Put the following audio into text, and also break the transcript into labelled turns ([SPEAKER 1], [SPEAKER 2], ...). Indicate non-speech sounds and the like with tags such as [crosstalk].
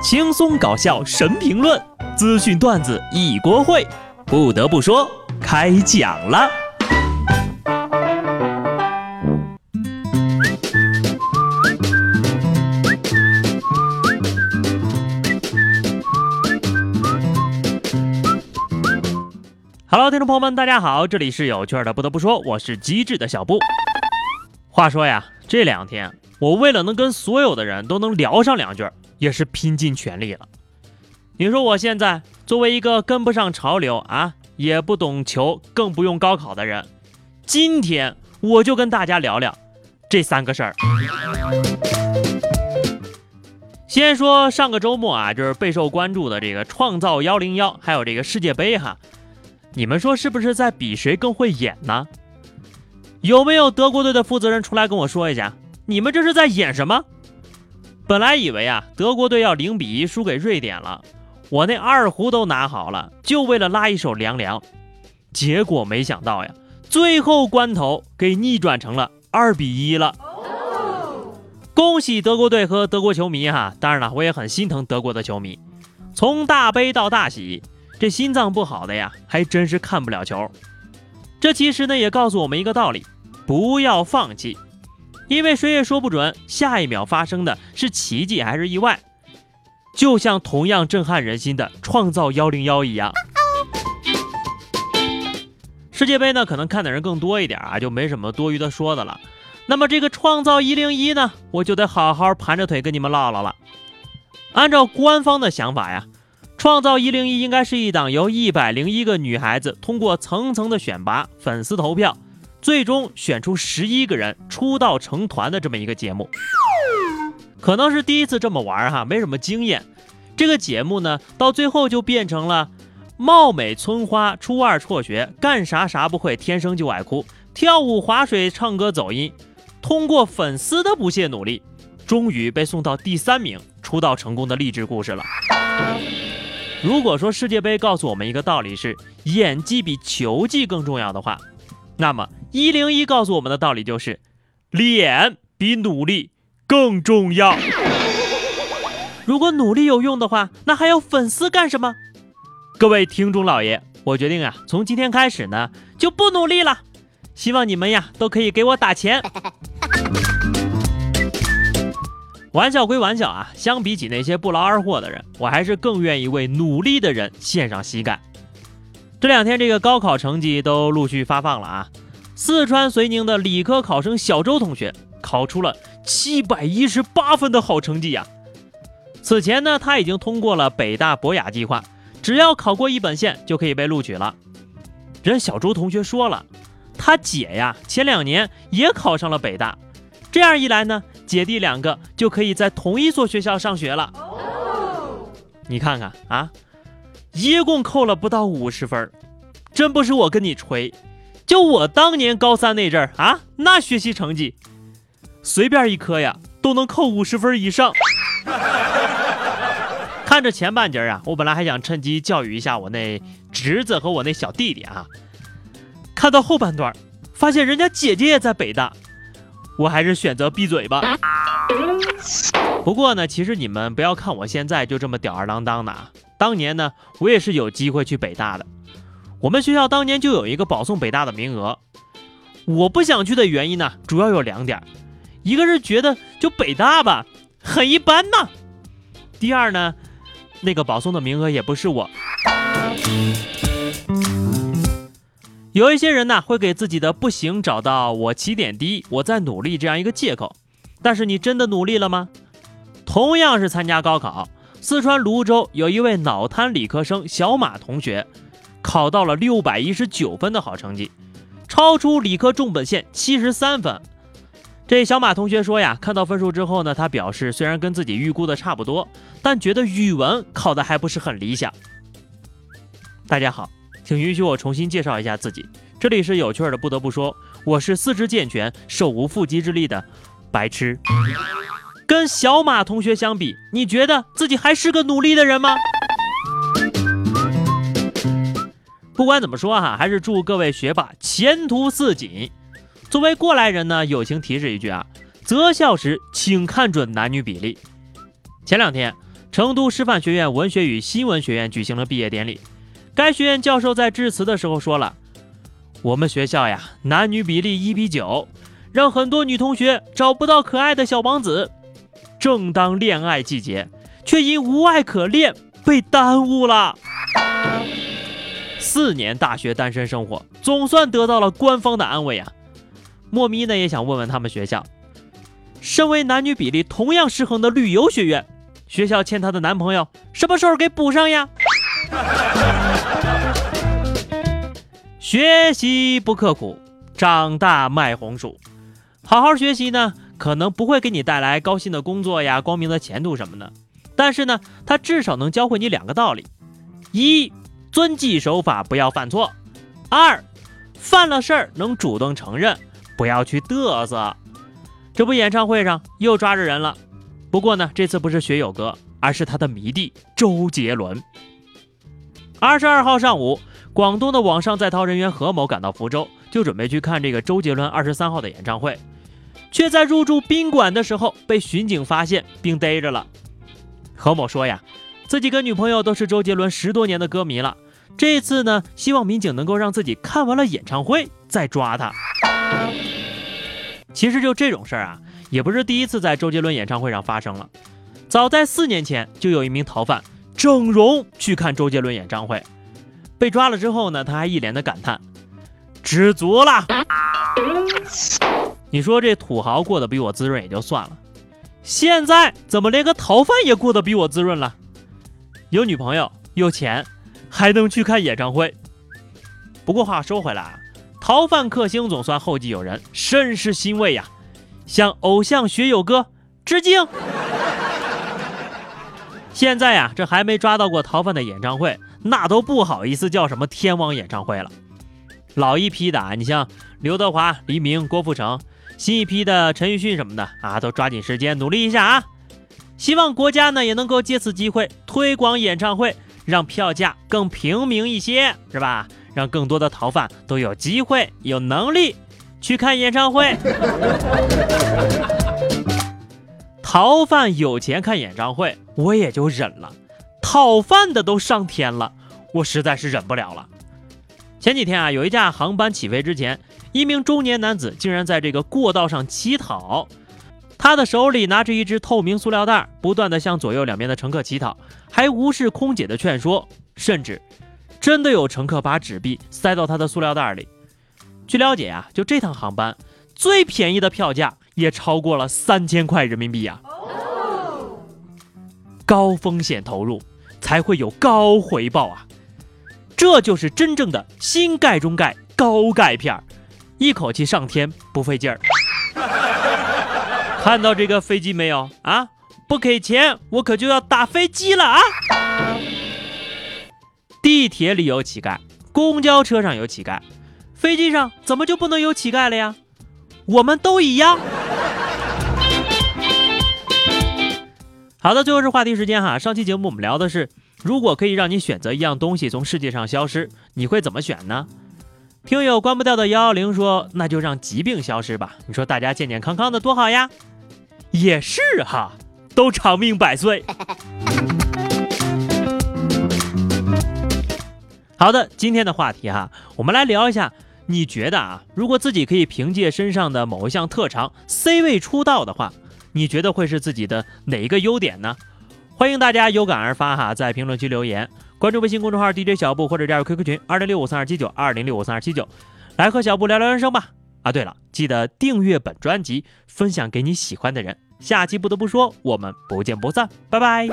[SPEAKER 1] 轻松搞笑神评论，资讯段子一锅烩。不得不说，开讲了。Hello，听众朋友们，大家好，这里是有趣的。不得不说，我是机智的小布。话说呀，这两天我为了能跟所有的人都能聊上两句，也是拼尽全力了。你说我现在作为一个跟不上潮流啊，也不懂球，更不用高考的人，今天我就跟大家聊聊这三个事儿。先说上个周末啊，就是备受关注的这个创造幺零幺，还有这个世界杯哈，你们说是不是在比谁更会演呢？有没有德国队的负责人出来跟我说一下，你们这是在演什么？本来以为啊，德国队要零比一输给瑞典了，我那二胡都拿好了，就为了拉一首凉凉。结果没想到呀，最后关头给逆转成了二比一了。恭喜德国队和德国球迷哈！当然了，我也很心疼德国的球迷。从大悲到大喜，这心脏不好的呀，还真是看不了球。这其实呢，也告诉我们一个道理：不要放弃。因为谁也说不准下一秒发生的是奇迹还是意外，就像同样震撼人心的创造幺零幺一样。世界杯呢，可能看的人更多一点啊，就没什么多余的说的了。那么这个创造一零一呢，我就得好好盘着腿跟你们唠唠了。按照官方的想法呀，创造一零一应该是一档由一百零一个女孩子通过层层的选拔、粉丝投票。最终选出十一个人出道成团的这么一个节目，可能是第一次这么玩哈，没什么经验。这个节目呢，到最后就变成了貌美村花，初二辍学，干啥啥不会，天生就爱哭，跳舞、划水、唱歌、走音，通过粉丝的不懈努力，终于被送到第三名，出道成功的励志故事了。如果说世界杯告诉我们一个道理是演技比球技更重要的话，那么。一零一告诉我们的道理就是，脸比努力更重要。如果努力有用的话，那还要粉丝干什么？各位听众老爷，我决定啊，从今天开始呢，就不努力了。希望你们呀，都可以给我打钱。玩笑归玩笑啊，相比起那些不劳而获的人，我还是更愿意为努力的人献上膝盖。这两天这个高考成绩都陆续发放了啊。四川遂宁的理科考生小周同学考出了七百一十八分的好成绩呀！此前呢，他已经通过了北大博雅计划，只要考过一本线就可以被录取了。人小周同学说了，他姐呀前两年也考上了北大，这样一来呢，姐弟两个就可以在同一所学校上学了。你看看啊，一共扣了不到五十分，真不是我跟你吹。就我当年高三那阵儿啊，那学习成绩，随便一科呀都能扣五十分以上。[laughs] 看着前半截啊，我本来还想趁机教育一下我那侄子和我那小弟弟啊。看到后半段，发现人家姐姐也在北大，我还是选择闭嘴吧。不过呢，其实你们不要看我现在就这么吊儿郎当的啊，当年呢，我也是有机会去北大的。我们学校当年就有一个保送北大的名额，我不想去的原因呢，主要有两点，一个是觉得就北大吧，很一般呐，第二呢，那个保送的名额也不是我。有一些人呢，会给自己的不行找到我起点低，我在努力这样一个借口，但是你真的努力了吗？同样是参加高考，四川泸州有一位脑瘫理科生小马同学。考到了六百一十九分的好成绩，超出理科重本线七十三分。这小马同学说呀，看到分数之后呢，他表示虽然跟自己预估的差不多，但觉得语文考的还不是很理想。大家好，请允许我重新介绍一下自己，这里是有趣的，不得不说，我是四肢健全、手无缚鸡之力的白痴。跟小马同学相比，你觉得自己还是个努力的人吗？不管怎么说哈，还是祝各位学霸前途似锦。作为过来人呢，友情提示一句啊，择校时请看准男女比例。前两天，成都师范学院文学与新闻学院举行了毕业典礼。该学院教授在致辞的时候说了：“我们学校呀，男女比例一比九，让很多女同学找不到可爱的小王子。正当恋爱季节，却因无爱可恋被耽误了。四年大学单身生活，总算得到了官方的安慰啊！莫咪呢也想问问他们学校，身为男女比例同样失衡的旅游学院，学校欠她的男朋友什么时候给补上呀？” [laughs] 学习不刻苦，长大卖红薯。好好学习呢，可能不会给你带来高薪的工作呀、光明的前途什么的。但是呢，它至少能教会你两个道理：一，遵纪守法，不要犯错；二，犯了事儿能主动承认，不要去嘚瑟。这不，演唱会上又抓着人了。不过呢，这次不是学友哥，而是他的迷弟周杰伦。二十二号上午。广东的网上在逃人员何某赶到福州，就准备去看这个周杰伦二十三号的演唱会，却在入住宾馆的时候被巡警发现并逮着了。何某说呀，自己跟女朋友都是周杰伦十多年的歌迷了，这次呢，希望民警能够让自己看完了演唱会再抓他。其实就这种事儿啊，也不是第一次在周杰伦演唱会上发生了，早在四年前就有一名逃犯整容去看周杰伦演唱会。被抓了之后呢，他还一脸的感叹：“知足了。”你说这土豪过得比我滋润也就算了，现在怎么连个逃犯也过得比我滋润了？有女朋友，有钱，还能去看演唱会。不过话说回来啊，逃犯克星总算后继有人，甚是欣慰呀！向偶像学友哥致敬。现在呀，这还没抓到过逃犯的演唱会。那都不好意思叫什么天王演唱会了，老一批的啊，你像刘德华、黎明、郭富城，新一批的陈奕迅什么的啊，都抓紧时间努力一下啊！希望国家呢也能够借此机会推广演唱会，让票价更平民一些，是吧？让更多的逃犯都有机会、有能力去看演唱会。逃犯有钱看演唱会，我也就忍了。讨饭的都上天了，我实在是忍不了了。前几天啊，有一架航班起飞之前，一名中年男子竟然在这个过道上乞讨，他的手里拿着一只透明塑料袋，不断的向左右两边的乘客乞讨，还无视空姐的劝说，甚至真的有乘客把纸币塞到他的塑料袋里。据了解啊，就这趟航班最便宜的票价也超过了三千块人民币呀，高风险投入。才会有高回报啊！这就是真正的新钙中钙高钙片，一口气上天不费劲儿。看到这个飞机没有啊？不给钱我可就要打飞机了啊！地铁里有乞丐，公交车上有乞丐，飞机上怎么就不能有乞丐了呀？我们都一样。好的，最后是话题时间哈。上期节目我们聊的是，如果可以让你选择一样东西从世界上消失，你会怎么选呢？听友关不掉的幺幺零说，那就让疾病消失吧。你说大家健健康康的多好呀？也是哈，都长命百岁。[laughs] 好的，今天的话题哈，我们来聊一下，你觉得啊，如果自己可以凭借身上的某一项特长 C 位出道的话？你觉得会是自己的哪一个优点呢？欢迎大家有感而发哈，在评论区留言，关注微信公众号 DJ 小布或者加入 QQ 群二零六五三二七九二零六五三二七九，来和小布聊聊人生吧。啊，对了，记得订阅本专辑，分享给你喜欢的人。下期不得不说，我们不见不散，拜拜。